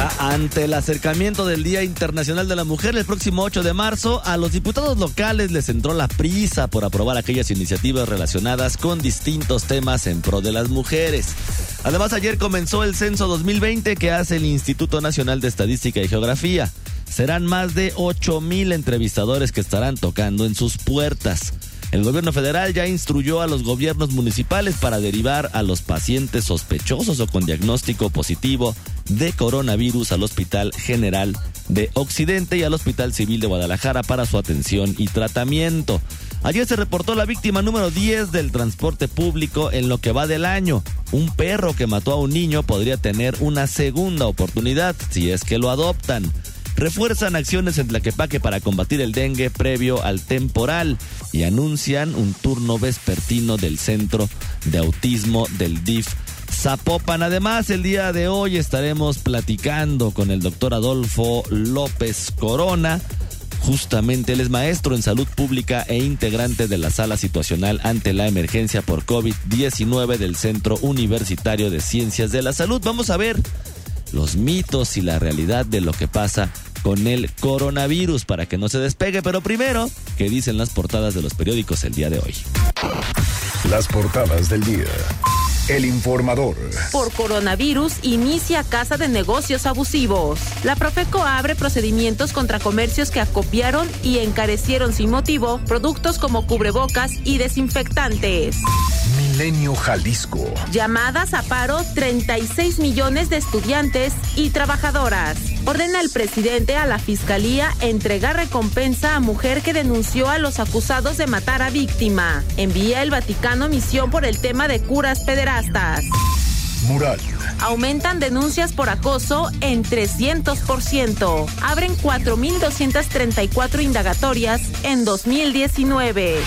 Ante el acercamiento del Día Internacional de la Mujer el próximo 8 de marzo, a los diputados locales les entró la prisa por aprobar aquellas iniciativas relacionadas con distintos temas en pro de las mujeres. Además, ayer comenzó el censo 2020 que hace el Instituto Nacional de Estadística y Geografía. Serán más de 8 mil entrevistadores que estarán tocando en sus puertas. El gobierno federal ya instruyó a los gobiernos municipales para derivar a los pacientes sospechosos o con diagnóstico positivo de coronavirus al Hospital General de Occidente y al Hospital Civil de Guadalajara para su atención y tratamiento. Ayer se reportó la víctima número 10 del transporte público en lo que va del año. Un perro que mató a un niño podría tener una segunda oportunidad si es que lo adoptan refuerzan acciones en Tlaquepaque para combatir el dengue previo al temporal y anuncian un turno vespertino del Centro de Autismo del DIF Zapopan. Además, el día de hoy estaremos platicando con el doctor Adolfo López Corona. Justamente él es maestro en salud pública e integrante de la sala situacional ante la emergencia por COVID-19 del Centro Universitario de Ciencias de la Salud. Vamos a ver los mitos y la realidad de lo que pasa con el coronavirus para que no se despegue. Pero primero, ¿qué dicen las portadas de los periódicos el día de hoy? Las portadas del día. El informador. Por coronavirus inicia casa de negocios abusivos. La Profeco abre procedimientos contra comercios que acopiaron y encarecieron sin motivo productos como cubrebocas y desinfectantes. Milenio Jalisco. Llamadas a paro 36 millones de estudiantes y trabajadoras. Ordena el presidente a la fiscalía entregar recompensa a mujer que denunció a los acusados de matar a víctima. Envía el Vaticano misión por el tema de curas pederastas. Mural. Aumentan denuncias por acoso en 300%. Abren 4.234 indagatorias en 2019.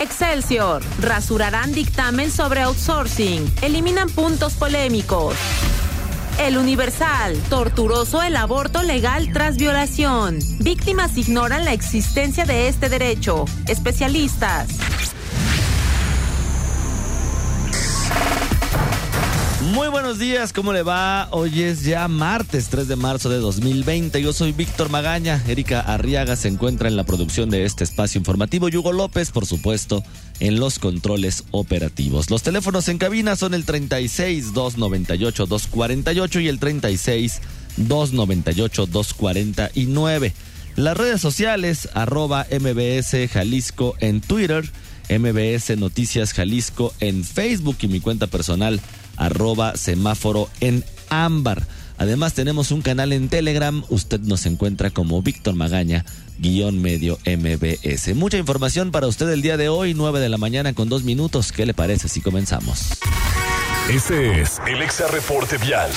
Excelsior. Rasurarán dictamen sobre outsourcing. Eliminan puntos polémicos. El Universal. Torturoso el aborto legal tras violación. Víctimas ignoran la existencia de este derecho. Especialistas. Muy buenos días, ¿cómo le va? Hoy es ya martes 3 de marzo de 2020. Yo soy Víctor Magaña. Erika Arriaga se encuentra en la producción de este espacio informativo. Hugo López, por supuesto, en los controles operativos. Los teléfonos en cabina son el 36 298 248 y el 36 298 249. Las redes sociales, arroba MBS Jalisco en Twitter, MBS Noticias Jalisco en Facebook y mi cuenta personal arroba semáforo en ámbar. Además tenemos un canal en Telegram, usted nos encuentra como Víctor Magaña, guion medio MBS. Mucha información para usted el día de hoy, 9 de la mañana con dos minutos. ¿Qué le parece si comenzamos? Este es el Exa Reporte Vial.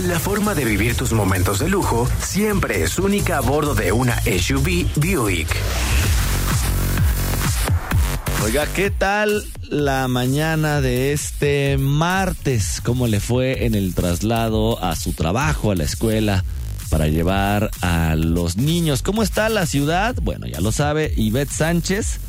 La forma de vivir tus momentos de lujo siempre es única a bordo de una SUV Buick. Oiga, ¿qué tal la mañana de este martes? ¿Cómo le fue en el traslado a su trabajo, a la escuela, para llevar a los niños? ¿Cómo está la ciudad? Bueno, ya lo sabe, Ivette Sánchez,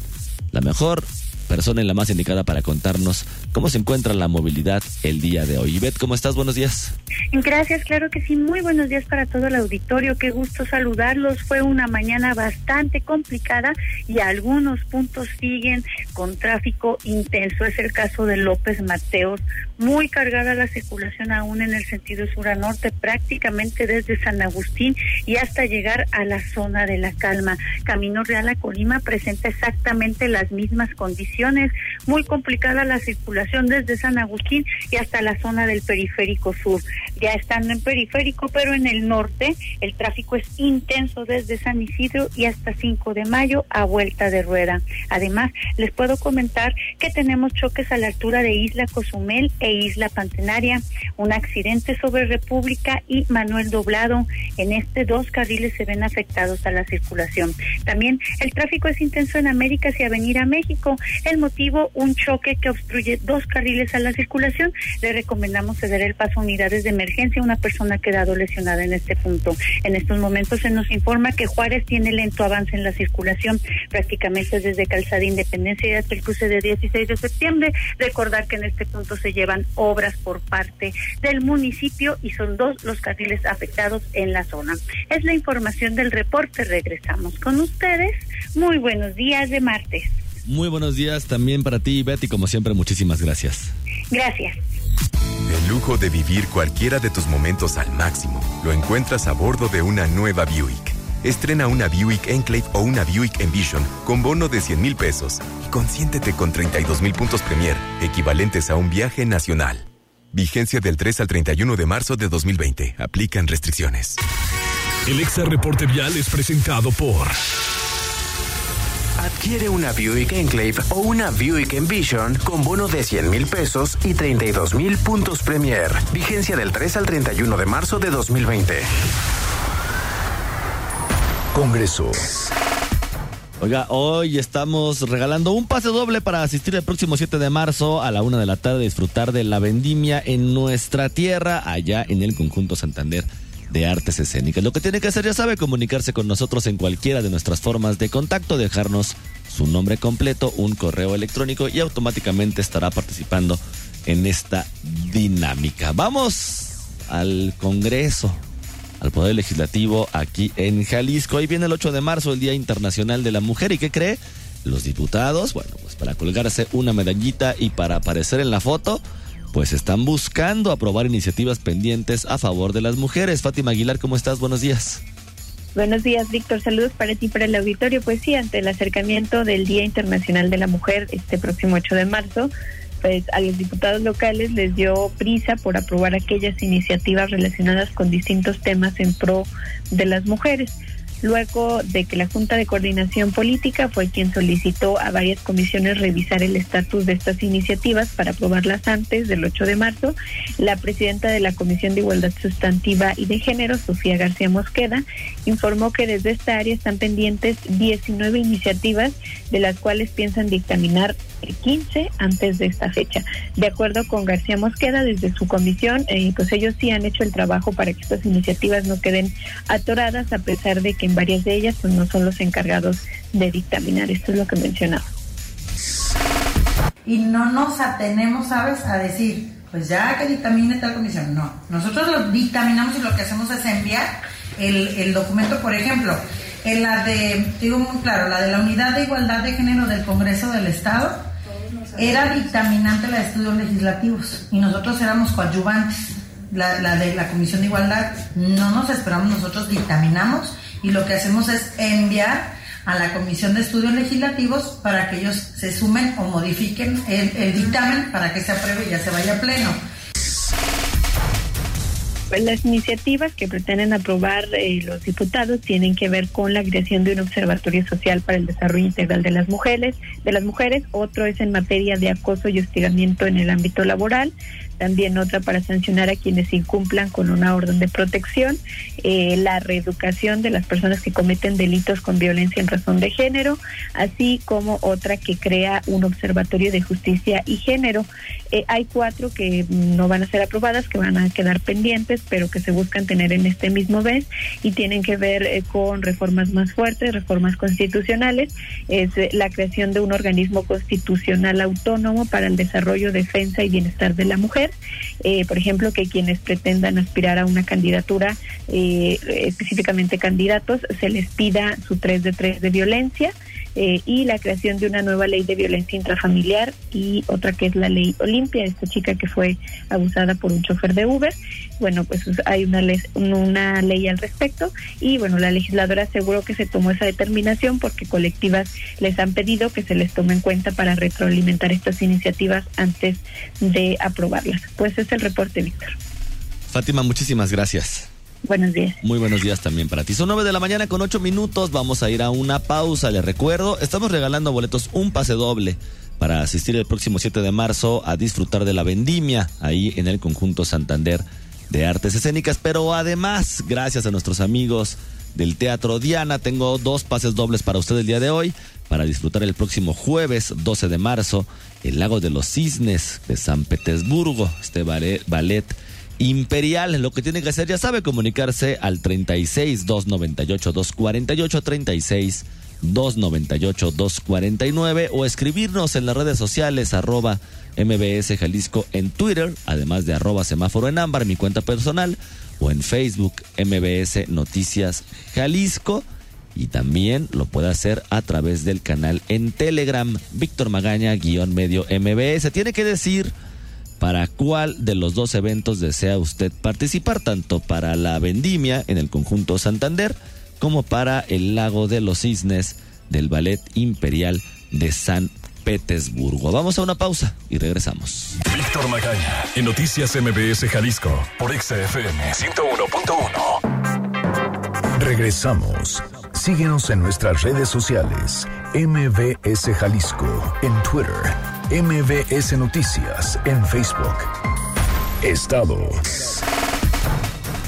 la mejor persona y la más indicada para contarnos cómo se encuentra la movilidad el día de hoy. Ivette, ¿cómo estás? Buenos días. Gracias, claro que sí. Muy buenos días para todo el auditorio. Qué gusto saludarlos. Fue una mañana bastante complicada y algunos puntos siguen con tráfico intenso. Es el caso de López Mateos. Muy cargada la circulación aún en el sentido sur a norte, prácticamente desde San Agustín y hasta llegar a la zona de la calma. Camino Real a Colima presenta exactamente las mismas condiciones. Muy complicada la circulación desde San Agustín y hasta la zona del periférico sur. ya estando en periférico, pero en el norte el tráfico es intenso desde San Isidro y hasta 5 de mayo a vuelta de rueda. Además, les puedo comentar que tenemos choques a la altura de Isla Cozumel e Isla Pantenaria, un accidente sobre República y Manuel Doblado. En este dos carriles se ven afectados a la circulación. También el tráfico es intenso en América hacia venir a México. El motivo, un choque que obstruye dos carriles a la circulación. Le recomendamos ceder el paso a unidades de emergencia. Una persona ha quedado lesionada en este punto. En estos momentos se nos informa que Juárez tiene lento avance en la circulación, prácticamente desde Calzada Independencia y hasta el cruce de 16 de septiembre. Recordar que en este punto se llevan obras por parte del municipio y son dos los carriles afectados en la zona. Es la información del reporte. Regresamos con ustedes. Muy buenos días de martes. Muy buenos días también para ti, Betty. Como siempre, muchísimas gracias. Gracias. El lujo de vivir cualquiera de tus momentos al máximo lo encuentras a bordo de una nueva Buick. Estrena una Buick Enclave o una Buick Envision con bono de 100 mil pesos y consiéntete con 32 mil puntos Premier, equivalentes a un viaje nacional. Vigencia del 3 al 31 de marzo de 2020. Aplican restricciones. El Exa Reporte Vial es presentado por... Adquiere una Buick Enclave o una Buick Envision con bono de 100 mil pesos y 32 mil puntos Premier. Vigencia del 3 al 31 de marzo de 2020. Congreso. Oiga, hoy estamos regalando un pase doble para asistir el próximo 7 de marzo a la una de la tarde, disfrutar de la vendimia en nuestra tierra, allá en el conjunto Santander de Artes Escénicas. Lo que tiene que hacer, ya sabe, comunicarse con nosotros en cualquiera de nuestras formas de contacto, dejarnos su nombre completo, un correo electrónico y automáticamente estará participando en esta dinámica. Vamos al Congreso al Poder Legislativo aquí en Jalisco. Hoy viene el 8 de marzo, el Día Internacional de la Mujer. ¿Y qué cree? Los diputados, bueno, pues para colgarse una medallita y para aparecer en la foto, pues están buscando aprobar iniciativas pendientes a favor de las mujeres. Fátima Aguilar, ¿cómo estás? Buenos días. Buenos días, Víctor. Saludos para ti, para el auditorio. Pues sí, ante el acercamiento del Día Internacional de la Mujer este próximo 8 de marzo, pues a los diputados locales les dio prisa por aprobar aquellas iniciativas relacionadas con distintos temas en pro de las mujeres luego de que la Junta de Coordinación Política fue quien solicitó a varias comisiones revisar el estatus de estas iniciativas para aprobarlas antes del 8 de marzo. La presidenta de la Comisión de Igualdad Sustantiva y de Género, Sofía García Mosqueda, informó que desde esta área están pendientes 19 iniciativas, de las cuales piensan dictaminar 15 antes de esta fecha. De acuerdo con García Mosqueda, desde su comisión, eh, pues ellos sí han hecho el trabajo para que estas iniciativas no queden atoradas, a pesar de que en varias de ellas pues no son los encargados de dictaminar. Esto es lo que mencionaba. Y no nos atenemos, ¿sabes?, a decir, pues ya que dictamine tal comisión. No, nosotros lo dictaminamos y lo que hacemos es enviar el, el documento, por ejemplo, en la de, digo muy claro, la de la Unidad de Igualdad de Género del Congreso del Estado, era dictaminante la de estudios legislativos y nosotros éramos coadyuvantes. La, la de la Comisión de Igualdad no nos esperamos, nosotros dictaminamos y lo que hacemos es enviar a la Comisión de Estudios Legislativos para que ellos se sumen o modifiquen el, dictamen para que se apruebe y ya se vaya a pleno. Pues las iniciativas que pretenden aprobar eh, los diputados tienen que ver con la creación de un observatorio social para el desarrollo integral de las mujeres, de las mujeres, otro es en materia de acoso y hostigamiento en el ámbito laboral, también otra para sancionar a quienes incumplan con una orden de protección, eh, la reeducación de las personas que cometen delitos con violencia en razón de género, así como otra que crea un observatorio de justicia y género. Eh, hay cuatro que no van a ser aprobadas, que van a quedar pendientes, pero que se buscan tener en este mismo mes y tienen que ver eh, con reformas más fuertes, reformas constitucionales, es la creación de un organismo constitucional autónomo para el desarrollo, defensa y bienestar de la mujer eh, por ejemplo, que quienes pretendan aspirar a una candidatura, eh, específicamente candidatos, se les pida su 3 de 3 de violencia eh, y la creación de una nueva ley de violencia intrafamiliar y otra que es la ley Olimpia, esta chica que fue abusada por un chofer de Uber. Bueno, pues hay una ley, una ley al respecto y bueno, la legisladora aseguró que se tomó esa determinación porque colectivas les han pedido que se les tome en cuenta para retroalimentar estas iniciativas antes de aprobarlas. Pues es el reporte, Víctor. Fátima, muchísimas gracias. Buenos días. Muy buenos días también para ti. Son nueve de la mañana con ocho minutos. Vamos a ir a una pausa. Les recuerdo, estamos regalando boletos un pase doble para asistir el próximo 7 de marzo a disfrutar de la vendimia ahí en el conjunto Santander de Artes Escénicas. Pero además, gracias a nuestros amigos del Teatro Diana, tengo dos pases dobles para usted el día de hoy para disfrutar el próximo jueves 12 de marzo el Lago de los Cisnes de San Petersburgo, este ballet, imperial. Lo que tiene que hacer, ya sabe, comunicarse al 36 298 248 36 298 249 o escribirnos en las redes sociales arroba MBS Jalisco en Twitter, además de arroba semáforo en ámbar, mi cuenta personal, o en Facebook MBS Noticias Jalisco. Y también lo puede hacer a través del canal en Telegram, Víctor Magaña, medio MBS. Tiene que decir para cuál de los dos eventos desea usted participar, tanto para la vendimia en el conjunto Santander, como para el lago de los cisnes del Ballet Imperial de San Petersburgo. Vamos a una pausa y regresamos. Víctor Magaña, en Noticias MBS Jalisco, por XFM 101.1. Regresamos. Síguenos en nuestras redes sociales. MBS Jalisco en Twitter. MBS Noticias en Facebook. Estados.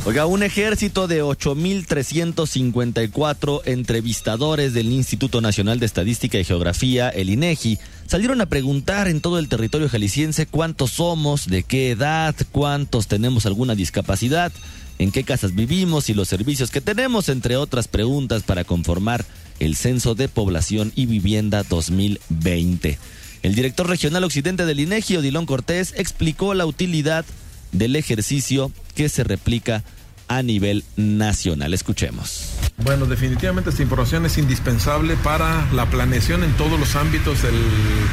Oiga, un ejército de 8.354 entrevistadores del Instituto Nacional de Estadística y Geografía, el INEGI, salieron a preguntar en todo el territorio jalisciense cuántos somos, de qué edad, cuántos tenemos alguna discapacidad, en qué casas vivimos y los servicios que tenemos, entre otras preguntas para conformar el Censo de Población y Vivienda 2020. El director regional occidente del INEGI, Odilón Cortés, explicó la utilidad del ejercicio que se replica a nivel nacional. Escuchemos. Bueno, definitivamente esta información es indispensable para la planeación en todos los ámbitos del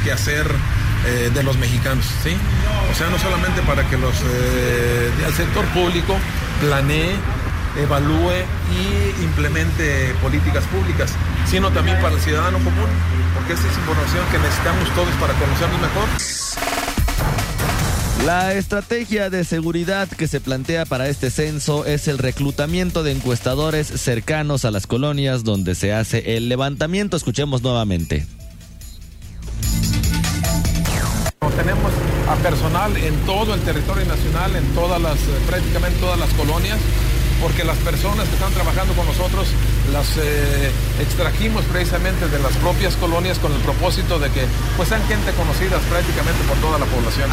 quehacer eh, de los mexicanos, ¿sí? O sea, no solamente para que los eh, el sector público planee, evalúe y implemente políticas públicas, sino también para el ciudadano común, porque esta es información que necesitamos todos para conocernos mejor. La estrategia de seguridad que se plantea para este censo es el reclutamiento de encuestadores cercanos a las colonias donde se hace el levantamiento. Escuchemos nuevamente. Tenemos a personal en todo el territorio nacional, en todas las, prácticamente todas las colonias, porque las personas que están trabajando con nosotros las eh, extrajimos precisamente de las propias colonias con el propósito de que pues sean gente conocidas prácticamente por toda la población.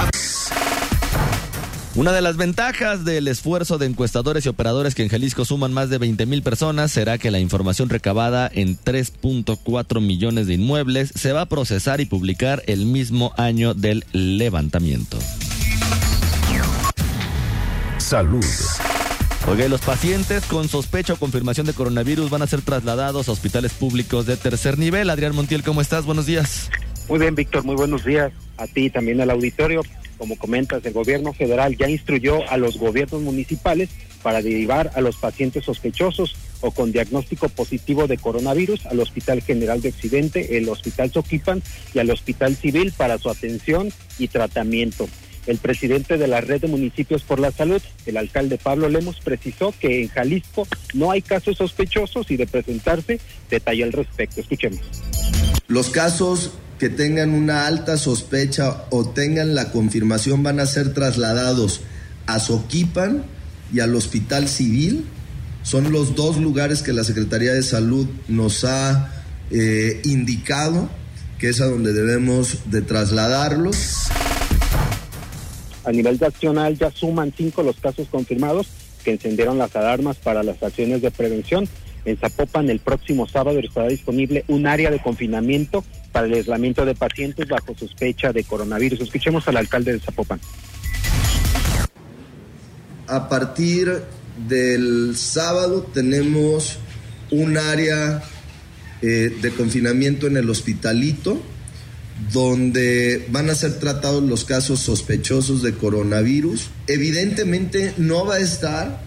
Una de las ventajas del esfuerzo de encuestadores y operadores que en Jalisco suman más de 20 mil personas será que la información recabada en 3.4 millones de inmuebles se va a procesar y publicar el mismo año del levantamiento. Salud. Oye, los pacientes con sospecha o confirmación de coronavirus van a ser trasladados a hospitales públicos de tercer nivel. Adrián Montiel, ¿cómo estás? Buenos días. Muy bien, Víctor, muy buenos días a ti y también al auditorio. Como comentas, el gobierno federal ya instruyó a los gobiernos municipales para derivar a los pacientes sospechosos o con diagnóstico positivo de coronavirus al Hospital General de Occidente, el Hospital Soquipan y al Hospital Civil para su atención y tratamiento. El presidente de la Red de Municipios por la Salud, el alcalde Pablo Lemos, precisó que en Jalisco no hay casos sospechosos y de presentarse detalló al respecto. Escuchemos. Los casos que tengan una alta sospecha o tengan la confirmación van a ser trasladados a Soquipan y al Hospital Civil. Son los dos lugares que la Secretaría de Salud nos ha eh, indicado que es a donde debemos de trasladarlos. A nivel nacional ya suman cinco los casos confirmados que encendieron las alarmas para las acciones de prevención. En Zapopan el próximo sábado estará disponible un área de confinamiento para el aislamiento de pacientes bajo sospecha de coronavirus. Escuchemos al alcalde de Zapopan. A partir del sábado tenemos un área eh, de confinamiento en el hospitalito donde van a ser tratados los casos sospechosos de coronavirus. Evidentemente no va a estar,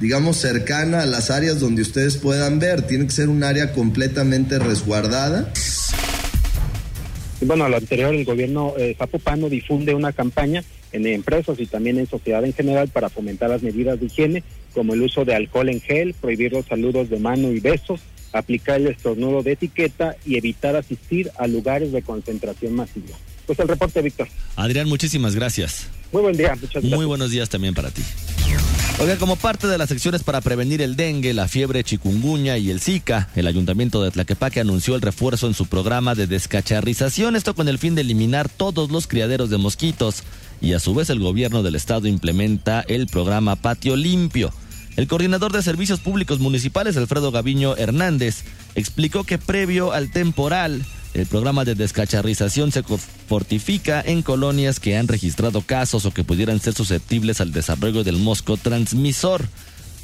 digamos, cercana a las áreas donde ustedes puedan ver. Tiene que ser un área completamente resguardada. Bueno, a lo anterior, el gobierno eh, zapopano difunde una campaña en empresas y también en sociedad en general para fomentar las medidas de higiene, como el uso de alcohol en gel, prohibir los saludos de mano y besos, aplicar el estornudo de etiqueta y evitar asistir a lugares de concentración masiva. Pues el reporte, Víctor. Adrián, muchísimas gracias. Muy buen día, muchas gracias. Muy buenos días también para ti. Oiga, como parte de las acciones para prevenir el dengue, la fiebre chikungunya y el Zika, el ayuntamiento de Tlaquepaque anunció el refuerzo en su programa de descacharrización, esto con el fin de eliminar todos los criaderos de mosquitos. Y a su vez el gobierno del estado implementa el programa Patio Limpio. El coordinador de servicios públicos municipales, Alfredo Gaviño Hernández, explicó que previo al temporal, el programa de descacharrización se fortifica en colonias que han registrado casos o que pudieran ser susceptibles al desarrollo del mosco transmisor.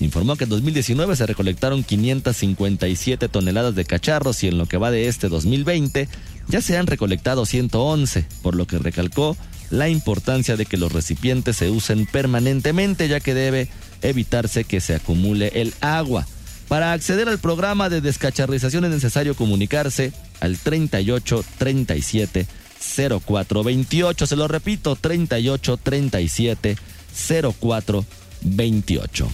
Informó que en 2019 se recolectaron 557 toneladas de cacharros y en lo que va de este 2020 ya se han recolectado 111, por lo que recalcó la importancia de que los recipientes se usen permanentemente ya que debe evitarse que se acumule el agua. Para acceder al programa de descacharrización es necesario comunicarse al 38 37 04 28. Se lo repito, 38 37 04 28.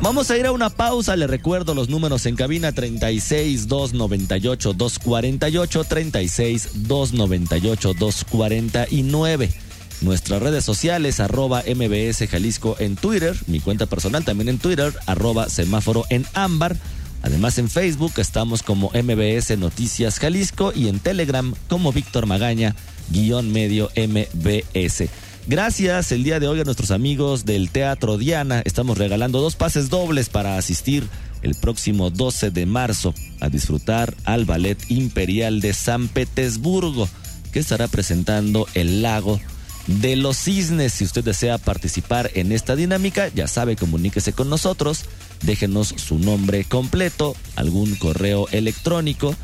Vamos a ir a una pausa, le recuerdo los números en cabina 36 298 248 36 298 249 nuestras redes sociales, arroba MBS Jalisco en Twitter, mi cuenta personal también en Twitter, arroba semáforo en ámbar. Además en Facebook estamos como MBS Noticias Jalisco y en Telegram como Víctor Magaña, guion medio MBS. Gracias el día de hoy a nuestros amigos del Teatro Diana. Estamos regalando dos pases dobles para asistir el próximo 12 de marzo a disfrutar al Ballet Imperial de San Petersburgo, que estará presentando El Lago de los cisnes. Si usted desea participar en esta dinámica, ya sabe, comuníquese con nosotros, déjenos su nombre completo, algún correo electrónico,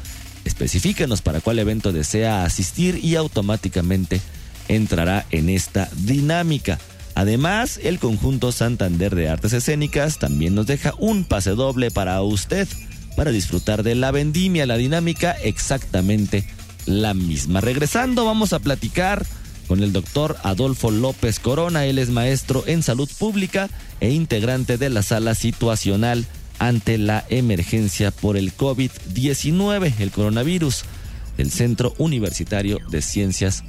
especifíquenos para cuál evento desea asistir y automáticamente entrará en esta dinámica. Además, el conjunto Santander de Artes Escénicas también nos deja un pase doble para usted para disfrutar de la vendimia, la dinámica exactamente la misma. Regresando, vamos a platicar con el doctor Adolfo López Corona. Él es maestro en salud pública e integrante de la sala situacional ante la emergencia por el COVID-19, el coronavirus, del Centro Universitario de Ciencias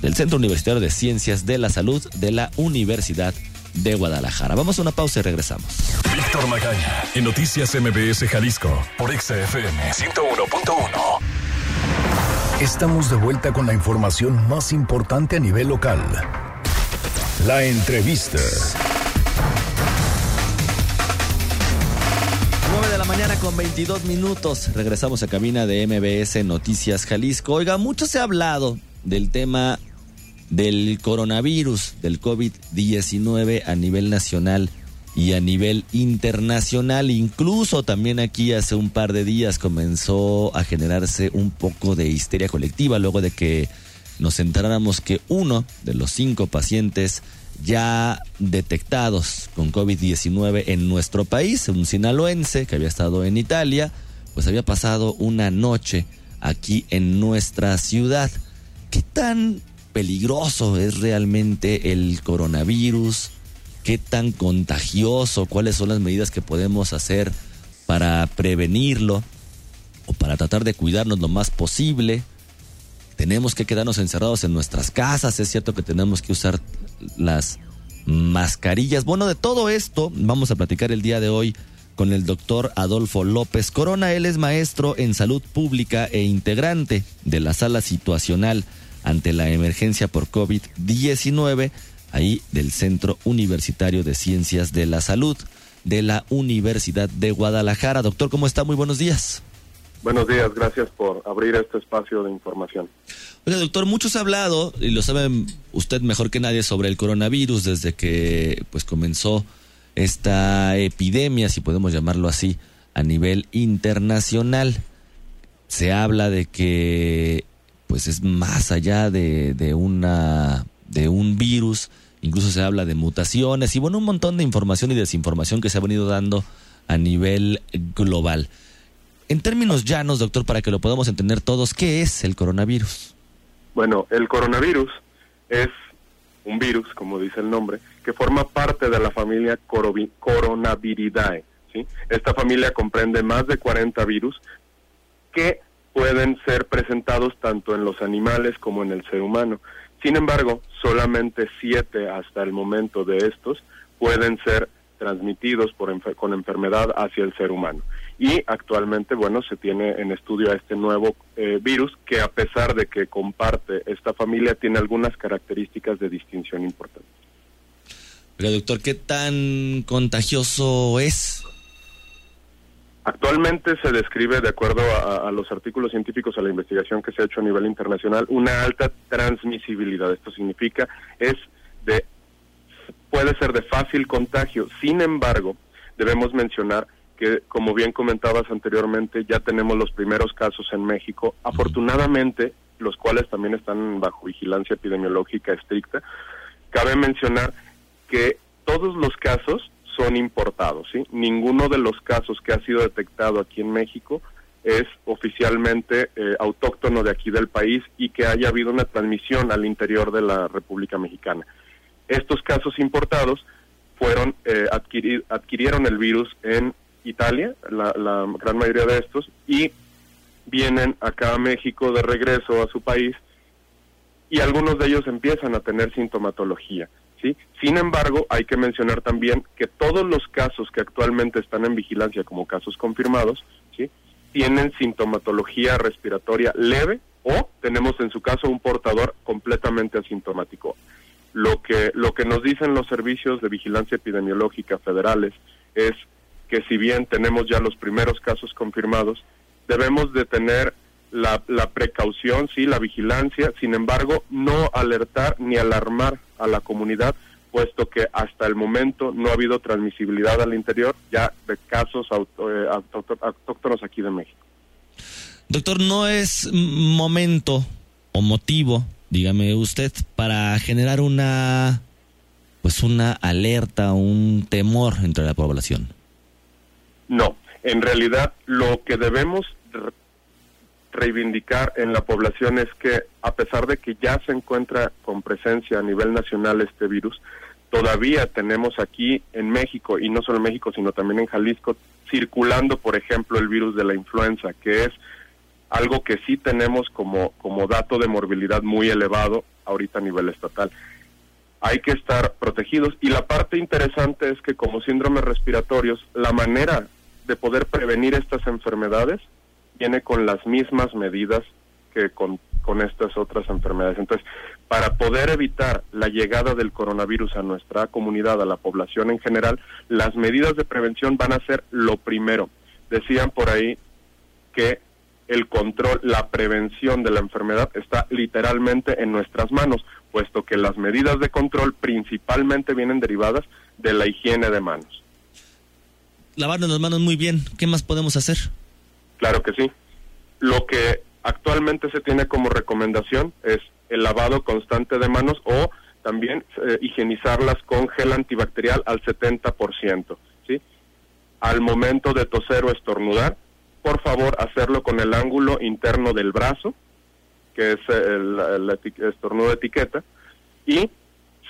del Centro Universitario de Ciencias de la Salud de la Universidad de Guadalajara. Vamos a una pausa y regresamos. Víctor Magaña, en Noticias MBS Jalisco, por XFM 101.1. Estamos de vuelta con la información más importante a nivel local. La entrevista. 9 de la mañana con 22 minutos. Regresamos a cabina de MBS Noticias Jalisco. Oiga, mucho se ha hablado del tema del coronavirus, del COVID-19 a nivel nacional y a nivel internacional. Incluso también aquí hace un par de días comenzó a generarse un poco de histeria colectiva luego de que nos enteráramos que uno de los cinco pacientes ya detectados con COVID-19 en nuestro país, un sinaloense que había estado en Italia, pues había pasado una noche aquí en nuestra ciudad. ¿Qué tan peligroso es realmente el coronavirus? Qué tan contagioso, cuáles son las medidas que podemos hacer para prevenirlo o para tratar de cuidarnos lo más posible. Tenemos que quedarnos encerrados en nuestras casas, es cierto que tenemos que usar las mascarillas. Bueno, de todo esto vamos a platicar el día de hoy con el doctor Adolfo López Corona. Él es maestro en salud pública e integrante de la sala situacional ante la emergencia por COVID-19 ahí del Centro Universitario de Ciencias de la Salud de la Universidad de Guadalajara. Doctor, ¿cómo está? Muy buenos días. Buenos días, gracias por abrir este espacio de información. Oye, doctor, mucho se ha hablado, y lo sabe usted mejor que nadie, sobre el coronavirus desde que pues comenzó esta epidemia, si podemos llamarlo así, a nivel internacional. Se habla de que pues es más allá de, de una de un virus, incluso se habla de mutaciones y bueno, un montón de información y desinformación que se ha venido dando a nivel global. En términos llanos, doctor, para que lo podamos entender todos, ¿qué es el coronavirus? Bueno, el coronavirus es un virus, como dice el nombre, que forma parte de la familia Coronaviridae. ¿sí? Esta familia comprende más de 40 virus que pueden ser presentados tanto en los animales como en el ser humano. Sin embargo, solamente siete hasta el momento de estos pueden ser transmitidos por con enfermedad hacia el ser humano. Y actualmente, bueno, se tiene en estudio a este nuevo eh, virus que a pesar de que comparte esta familia, tiene algunas características de distinción importantes. Pero doctor, ¿qué tan contagioso es? Actualmente se describe, de acuerdo a, los artículos científicos, a la investigación que se ha hecho a nivel internacional, una alta transmisibilidad. Esto significa es de puede ser de fácil contagio. Sin embargo, debemos mencionar que, como bien comentabas anteriormente, ya tenemos los primeros casos en México. Afortunadamente, los cuales también están bajo vigilancia epidemiológica estricta. Cabe mencionar que todos los casos son importados, ¿sí? Ninguno de los casos que ha sido detectado aquí en México es oficialmente eh, autóctono de aquí del país y que haya habido una transmisión al interior de la República Mexicana. Estos casos importados fueron eh, adquirieron el virus en Italia, la, la gran mayoría de estos, y vienen acá a México de regreso a su país y algunos de ellos empiezan a tener sintomatología. ¿Sí? Sin embargo, hay que mencionar también que todos los casos que actualmente están en vigilancia como casos confirmados, ¿sí? tienen sintomatología respiratoria leve o tenemos en su caso un portador completamente asintomático. Lo que, lo que nos dicen los servicios de vigilancia epidemiológica federales es que si bien tenemos ya los primeros casos confirmados, debemos de tener la, la, precaución, sí, la vigilancia, sin embargo, no alertar ni alarmar a la comunidad, puesto que hasta el momento no ha habido transmisibilidad al interior ya de casos eh, autóctonos aquí de México. Doctor, ¿no es momento o motivo, dígame usted, para generar una pues una alerta, un temor entre la población? No, en realidad lo que debemos reivindicar en la población es que a pesar de que ya se encuentra con presencia a nivel nacional este virus, todavía tenemos aquí en México, y no solo en México, sino también en Jalisco, circulando, por ejemplo, el virus de la influenza, que es algo que sí tenemos como, como dato de morbilidad muy elevado ahorita a nivel estatal. Hay que estar protegidos y la parte interesante es que como síndromes respiratorios, la manera de poder prevenir estas enfermedades viene con las mismas medidas que con, estas otras enfermedades. Entonces, para poder evitar la llegada del coronavirus a nuestra comunidad, a la población en general, las medidas de prevención van a ser lo primero. Decían por ahí que el control, la prevención de la enfermedad está literalmente en nuestras manos, puesto que las medidas de control principalmente vienen derivadas de la higiene de manos. Lavarnos las manos muy bien, ¿qué más podemos hacer? Claro que sí. Lo que actualmente se tiene como recomendación es el lavado constante de manos o también eh, higienizarlas con gel antibacterial al 70%, ¿sí? Al momento de toser o estornudar, por favor hacerlo con el ángulo interno del brazo, que es el, el estornudo de etiqueta, y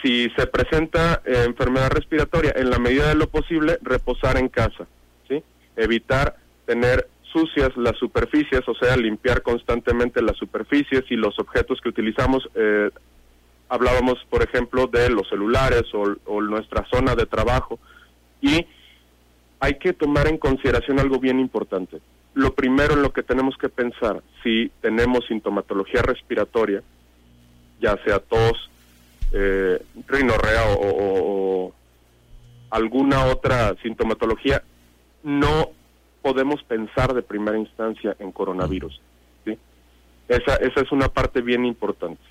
si se presenta eh, enfermedad respiratoria, en la medida de lo posible, reposar en casa, ¿sí? Evitar tener sucias las superficies, o sea, limpiar constantemente las superficies y los objetos que utilizamos. Eh, hablábamos, por ejemplo, de los celulares o, nuestra zona de trabajo. Y hay que tomar en consideración algo bien importante. Lo primero en lo que tenemos que pensar, si tenemos sintomatología respiratoria, ya sea tos, eh, rinorrea o, o, alguna otra sintomatología, no podemos pensar de primera instancia en coronavirus. ¿sí? Esa, esa es una parte bien importante.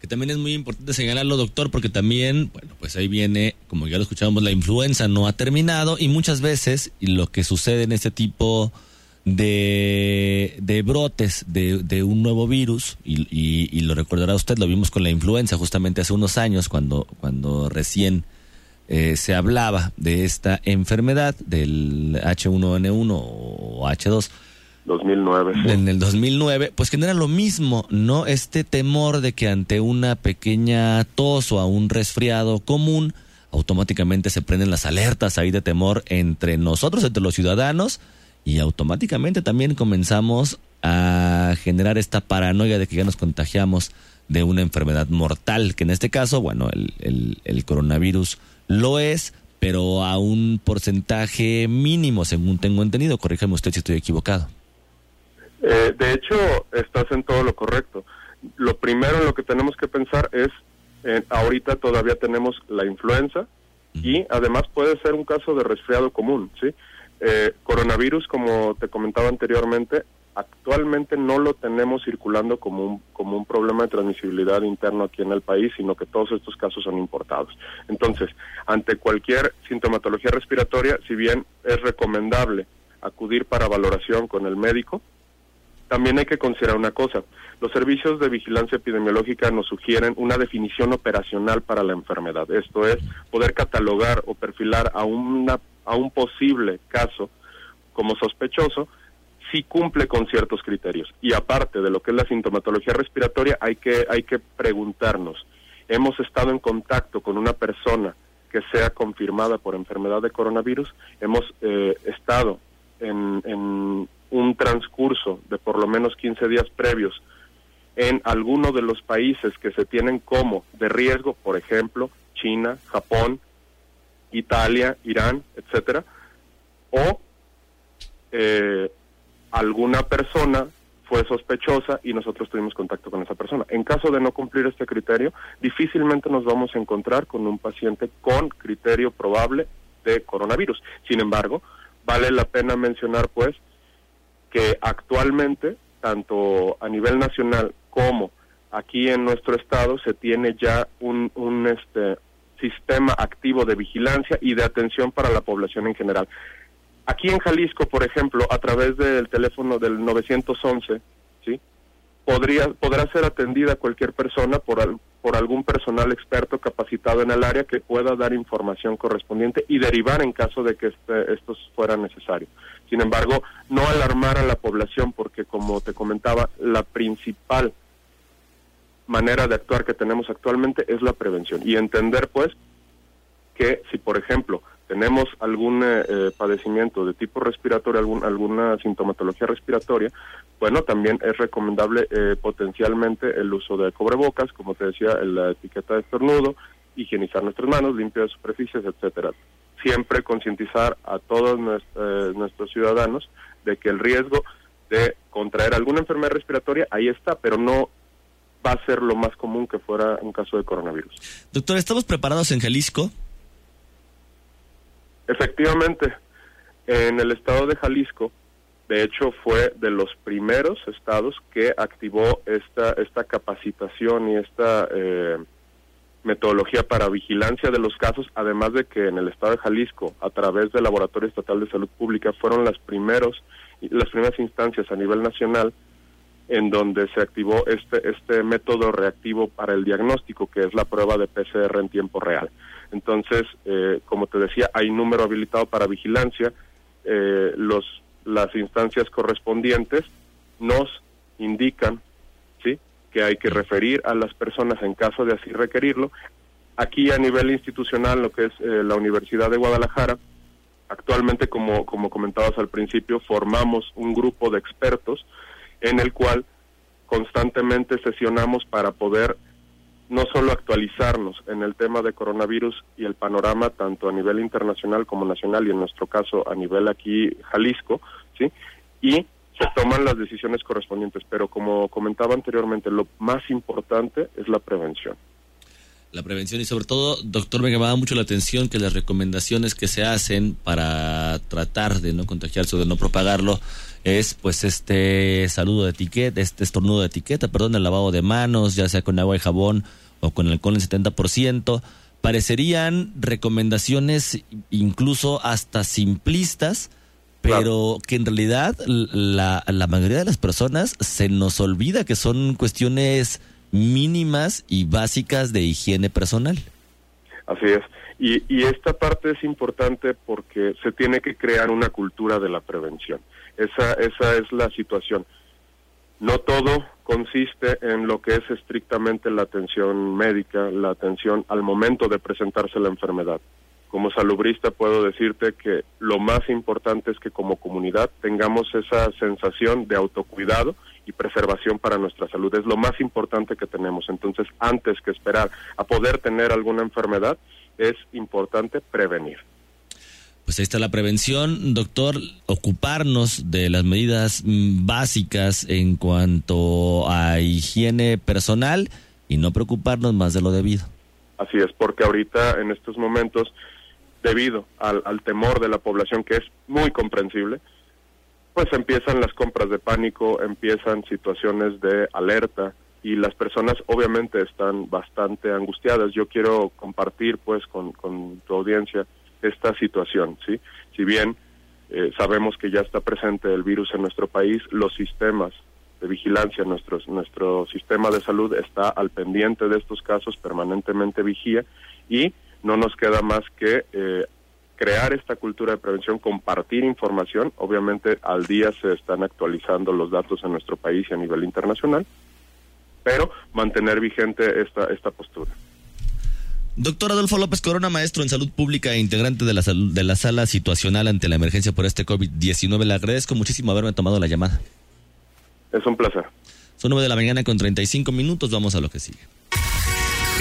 Que también es muy importante señalarlo, doctor, porque también, bueno, pues ahí viene, como ya lo escuchábamos, la influenza no ha terminado y muchas veces y lo que sucede en este tipo de, de brotes de, de, un nuevo virus, y, y, lo recordará usted, lo vimos con la influenza justamente hace unos años, cuando, cuando recién eh, se hablaba de esta enfermedad del H1N1 o H2, 2009. En el 2009, pues genera lo mismo, ¿no? Este temor de que ante una pequeña tos o a un resfriado común, automáticamente se prenden las alertas ahí de temor entre nosotros, entre los ciudadanos, y automáticamente también comenzamos a generar esta paranoia de que ya nos contagiamos de una enfermedad mortal, que en este caso, bueno, el, el, coronavirus lo es, pero a un porcentaje mínimo, según tengo entendido. Corríjame usted si estoy equivocado. Eh, de hecho, estás en todo lo correcto. Lo primero en lo que tenemos que pensar es, eh, ahorita todavía tenemos la influenza y además puede ser un caso de resfriado común, ¿sí? Eh, coronavirus, como te comentaba anteriormente, actualmente no lo tenemos circulando como un, como un problema de transmisibilidad interno aquí en el país, sino que todos estos casos son importados. Entonces, ante cualquier sintomatología respiratoria, si bien es recomendable acudir para valoración con el médico, también hay que considerar una cosa. Los servicios de vigilancia epidemiológica nos sugieren una definición operacional para la enfermedad. Esto es poder catalogar o perfilar a, una, a un posible caso como sospechoso si cumple con ciertos criterios. Y aparte de lo que es la sintomatología respiratoria, hay que, hay que preguntarnos, ¿hemos estado en contacto con una persona que sea confirmada por enfermedad de coronavirus? ¿Hemos eh, estado en, en un transcurso de por lo menos 15 días previos en alguno de los países que se tienen como de riesgo, por ejemplo, China, Japón, Italia, Irán, etcétera, o eh, alguna persona fue sospechosa y nosotros tuvimos contacto con esa persona. En caso de no cumplir este criterio, difícilmente nos vamos a encontrar con un paciente con criterio probable de coronavirus. Sin embargo, vale la pena mencionar pues que actualmente, tanto a nivel nacional como aquí en nuestro estado, se tiene ya un, un este, sistema activo de vigilancia y de atención para la población en general. Aquí en Jalisco, por ejemplo, a través del teléfono del 911, ¿sí? Podría, podrá ser atendida cualquier persona por, por algún personal experto capacitado en el área que pueda dar información correspondiente y derivar en caso de que este, esto fuera necesario. Sin embargo, no alarmar a la población porque, como te comentaba, la principal manera de actuar que tenemos actualmente es la prevención y entender, pues, que si, por ejemplo, tenemos algún eh, eh, padecimiento de tipo respiratorio, algún, alguna sintomatología respiratoria, bueno, también es recomendable eh, potencialmente el uso de cobrebocas, como te decía, la etiqueta de estornudo, higienizar nuestras manos, limpiar superficies, etcétera. Siempre concientizar a todos nuestros ciudadanos de que el riesgo de contraer alguna enfermedad respiratoria ahí está, pero no va a ser lo más común que fuera un caso de coronavirus. Doctor, ¿estamos preparados en Jalisco? Efectivamente, en el estado de Jalisco, de hecho fue de los primeros estados que activó esta, esta capacitación y esta eh, metodología para vigilancia de los casos, además de que en el estado de Jalisco, a través del Laboratorio Estatal de Salud Pública, fueron las, primeros, las primeras instancias a nivel nacional en donde se activó este, este método reactivo para el diagnóstico, que es la prueba de PCR en tiempo real. Entonces, eh, como te decía, hay número habilitado para vigilancia. Eh, los, las instancias correspondientes nos indican ¿sí? que hay que referir a las personas en caso de así requerirlo. Aquí a nivel institucional, lo que es eh, la Universidad de Guadalajara, actualmente, como, como comentabas al principio, formamos un grupo de expertos en el cual constantemente sesionamos para poder no solo actualizarnos en el tema de coronavirus y el panorama tanto a nivel internacional como nacional y en nuestro caso a nivel aquí Jalisco, ¿sí? Y se toman las decisiones correspondientes, pero como comentaba anteriormente, lo más importante es la prevención. La prevención y sobre todo, doctor, me llamaba mucho la atención que las recomendaciones que se hacen para tratar de no contagiarse o de no propagarlo es pues este saludo de etiqueta, este estornudo de etiqueta, perdón, el lavado de manos, ya sea con agua y jabón o con alcohol en 70%, parecerían recomendaciones incluso hasta simplistas, pero que en realidad la, la mayoría de las personas se nos olvida que son cuestiones mínimas y básicas de higiene personal. Así es. Y, y esta parte es importante porque se tiene que crear una cultura de la prevención. Esa, esa es la situación. No todo consiste en lo que es estrictamente la atención médica, la atención al momento de presentarse la enfermedad. Como salubrista puedo decirte que lo más importante es que como comunidad tengamos esa sensación de autocuidado y preservación para nuestra salud. Es lo más importante que tenemos. Entonces, antes que esperar a poder tener alguna enfermedad, es importante prevenir. Pues ahí está la prevención, doctor, ocuparnos de las medidas mm, básicas en cuanto a higiene personal y no preocuparnos más de lo debido. Así es, porque ahorita en estos momentos, debido al, al temor de la población, que es muy comprensible, pues empiezan las compras de pánico, empiezan situaciones de alerta y las personas obviamente están bastante angustiadas. Yo quiero compartir pues con, con tu audiencia esta situación, ¿sí? Si bien eh, sabemos que ya está presente el virus en nuestro país, los sistemas de vigilancia, nuestros, nuestro sistema de salud está al pendiente de estos casos, permanentemente vigía y no nos queda más que eh, crear esta cultura de prevención, compartir información. Obviamente al día se están actualizando los datos en nuestro país y a nivel internacional, pero mantener vigente esta, esta postura. Doctor Adolfo López Corona, maestro en salud pública e integrante de la, de la sala situacional ante la emergencia por este COVID-19. Le agradezco muchísimo haberme tomado la llamada. Es un placer. Son nueve de la mañana con 35 minutos. Vamos a lo que sigue.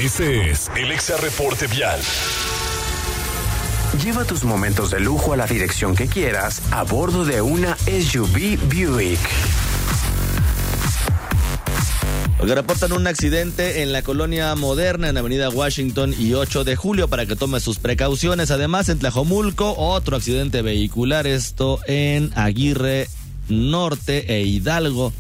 Este es el Exa Reporte Vial. Lleva tus momentos de lujo a la dirección que quieras a bordo de una SUV Buick. Reportan un accidente en la colonia moderna en Avenida Washington y 8 de julio para que tome sus precauciones. Además, en Tlajomulco, otro accidente vehicular, esto en Aguirre Norte e Hidalgo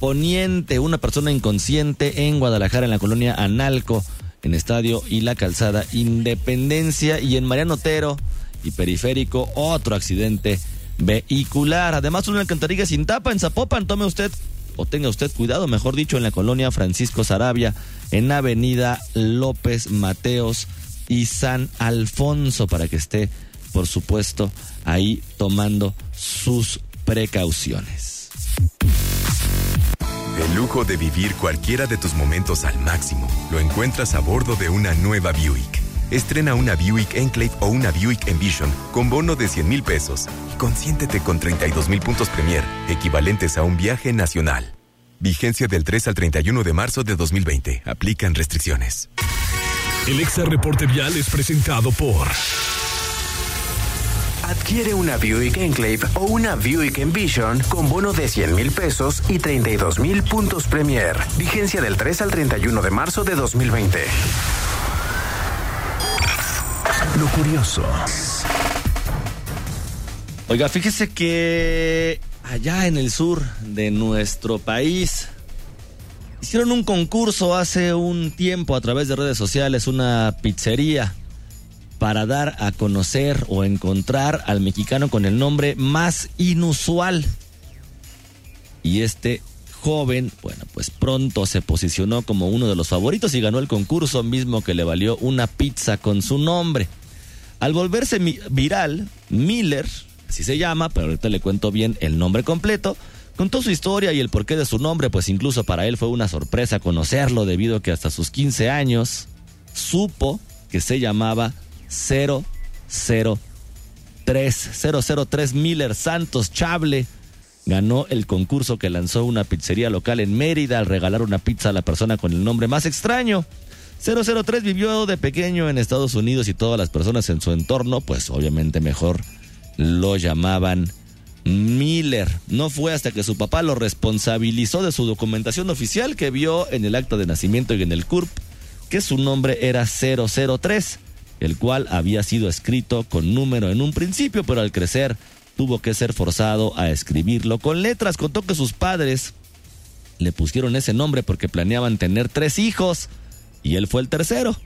Poniente. Una persona inconsciente en Guadalajara, en la colonia Analco, en Estadio y la Calzada Independencia. Y en Mariano Otero y Periférico, otro accidente vehicular. Además, una alcantarilla sin tapa en Zapopan. Tome usted o tenga usted cuidado, mejor dicho, en la colonia Francisco Sarabia, en Avenida López Mateos y San Alfonso, para que esté, por supuesto, ahí tomando sus precauciones. El lujo de vivir cualquiera de tus momentos al máximo lo encuentras a bordo de una nueva Buick. Estrena una Buick Enclave o una Buick Envision con bono de 100 mil pesos y consiéntete con 32 mil puntos Premier, equivalentes a un viaje nacional. Vigencia del 3 al 31 de marzo de 2020. Aplican restricciones. El Exa Reporte Vial es presentado por... Adquiere una Buick Enclave o una Buick Envision con bono de 100 mil pesos y 32 mil puntos Premier. Vigencia del 3 al 31 de marzo de 2020. Lo curioso. Oiga, fíjese que allá en el sur de nuestro país hicieron un concurso hace un tiempo a través de redes sociales, una pizzería, para dar a conocer o encontrar al mexicano con el nombre más inusual. Y este joven, bueno, pues pronto se posicionó como uno de los favoritos y ganó el concurso mismo que le valió una pizza con su nombre. Al volverse viral, Miller, así se llama, pero ahorita le cuento bien el nombre completo, contó su historia y el porqué de su nombre, pues incluso para él fue una sorpresa conocerlo debido a que hasta sus 15 años supo que se llamaba 003. 003 Miller Santos Chable ganó el concurso que lanzó una pizzería local en Mérida al regalar una pizza a la persona con el nombre más extraño. 003 vivió de pequeño en Estados Unidos y todas las personas en su entorno, pues obviamente mejor lo llamaban Miller. No fue hasta que su papá lo responsabilizó de su documentación oficial que vio en el acta de nacimiento y en el CURP que su nombre era 003, el cual había sido escrito con número en un principio, pero al crecer tuvo que ser forzado a escribirlo con letras. Contó que sus padres le pusieron ese nombre porque planeaban tener tres hijos y él fue el tercero.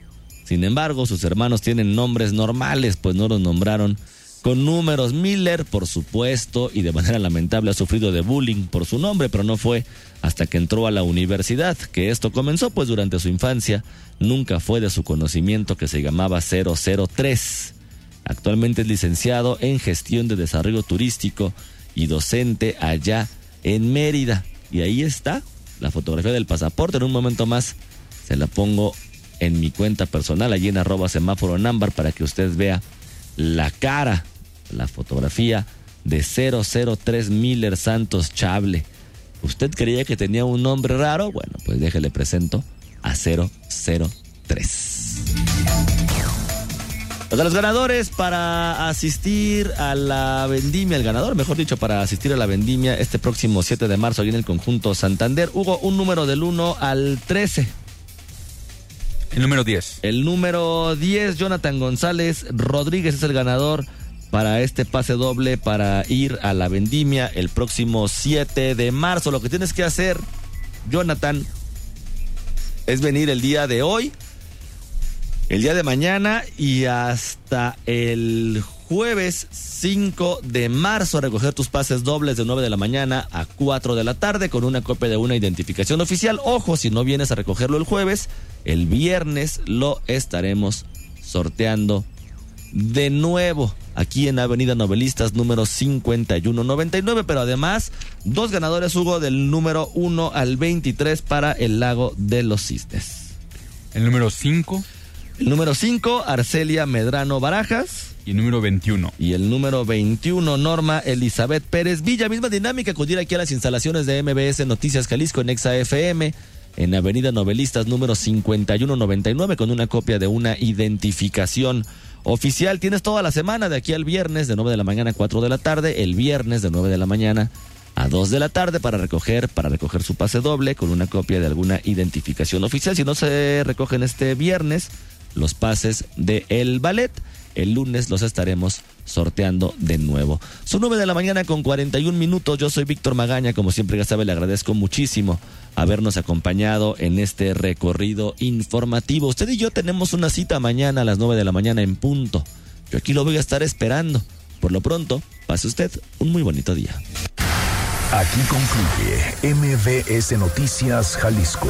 Sin embargo, sus hermanos tienen nombres normales, pues no los nombraron con números. Miller, por supuesto, y de manera lamentable ha sufrido de bullying por su nombre, pero no fue hasta que entró a la universidad que esto comenzó, pues durante su infancia nunca fue de su conocimiento que se llamaba 003. Actualmente es licenciado en gestión de desarrollo turístico y docente allá en Mérida. Y ahí está la fotografía del pasaporte. En un momento más se la pongo en mi cuenta personal, allí en arroba semáforo en ámbar, para que usted vea la cara, la fotografía de 003 Miller Santos Chable. ¿Usted creía que tenía un nombre raro? Bueno, pues déjele presento a 003. Los ganadores para asistir a la vendimia, el ganador, mejor dicho, para asistir a la vendimia este próximo 7 de marzo aquí en el conjunto Santander, hubo un número del 1 al 13. El número 10. El número 10, Jonathan González Rodríguez es el ganador para este pase doble para ir a la vendimia el próximo 7 de marzo. Lo que tienes que hacer, Jonathan, es venir el día de hoy, el día de mañana y hasta el jueves 5 de marzo a recoger tus pases dobles de 9 de la mañana a 4 de la tarde con una copia de una identificación oficial. Ojo, si no vienes a recogerlo el jueves, el viernes lo estaremos sorteando de nuevo aquí en Avenida Novelistas número 5199, pero además dos ganadores Hugo del número 1 al 23 para el lago de los cisnes. El número 5. El número 5, Arcelia Medrano Barajas. Y el número 21. Y el número 21, Norma Elizabeth Pérez Villa. Misma dinámica, acudir aquí a las instalaciones de MBS Noticias Jalisco en Exa FM en Avenida Novelistas número 5199 con una copia de una identificación oficial. Tienes toda la semana de aquí al viernes de 9 de la mañana a 4 de la tarde, el viernes de 9 de la mañana a 2 de la tarde para recoger para recoger su pase doble con una copia de alguna identificación oficial. Si no se recogen este viernes los pases de el ballet, el lunes los estaremos sorteando de nuevo. Son 9 de la mañana con 41 minutos. Yo soy Víctor Magaña. Como siempre, ya sabe, le agradezco muchísimo habernos acompañado en este recorrido informativo. Usted y yo tenemos una cita mañana a las 9 de la mañana en punto. Yo aquí lo voy a estar esperando. Por lo pronto, pase usted un muy bonito día. Aquí concluye MBS Noticias Jalisco.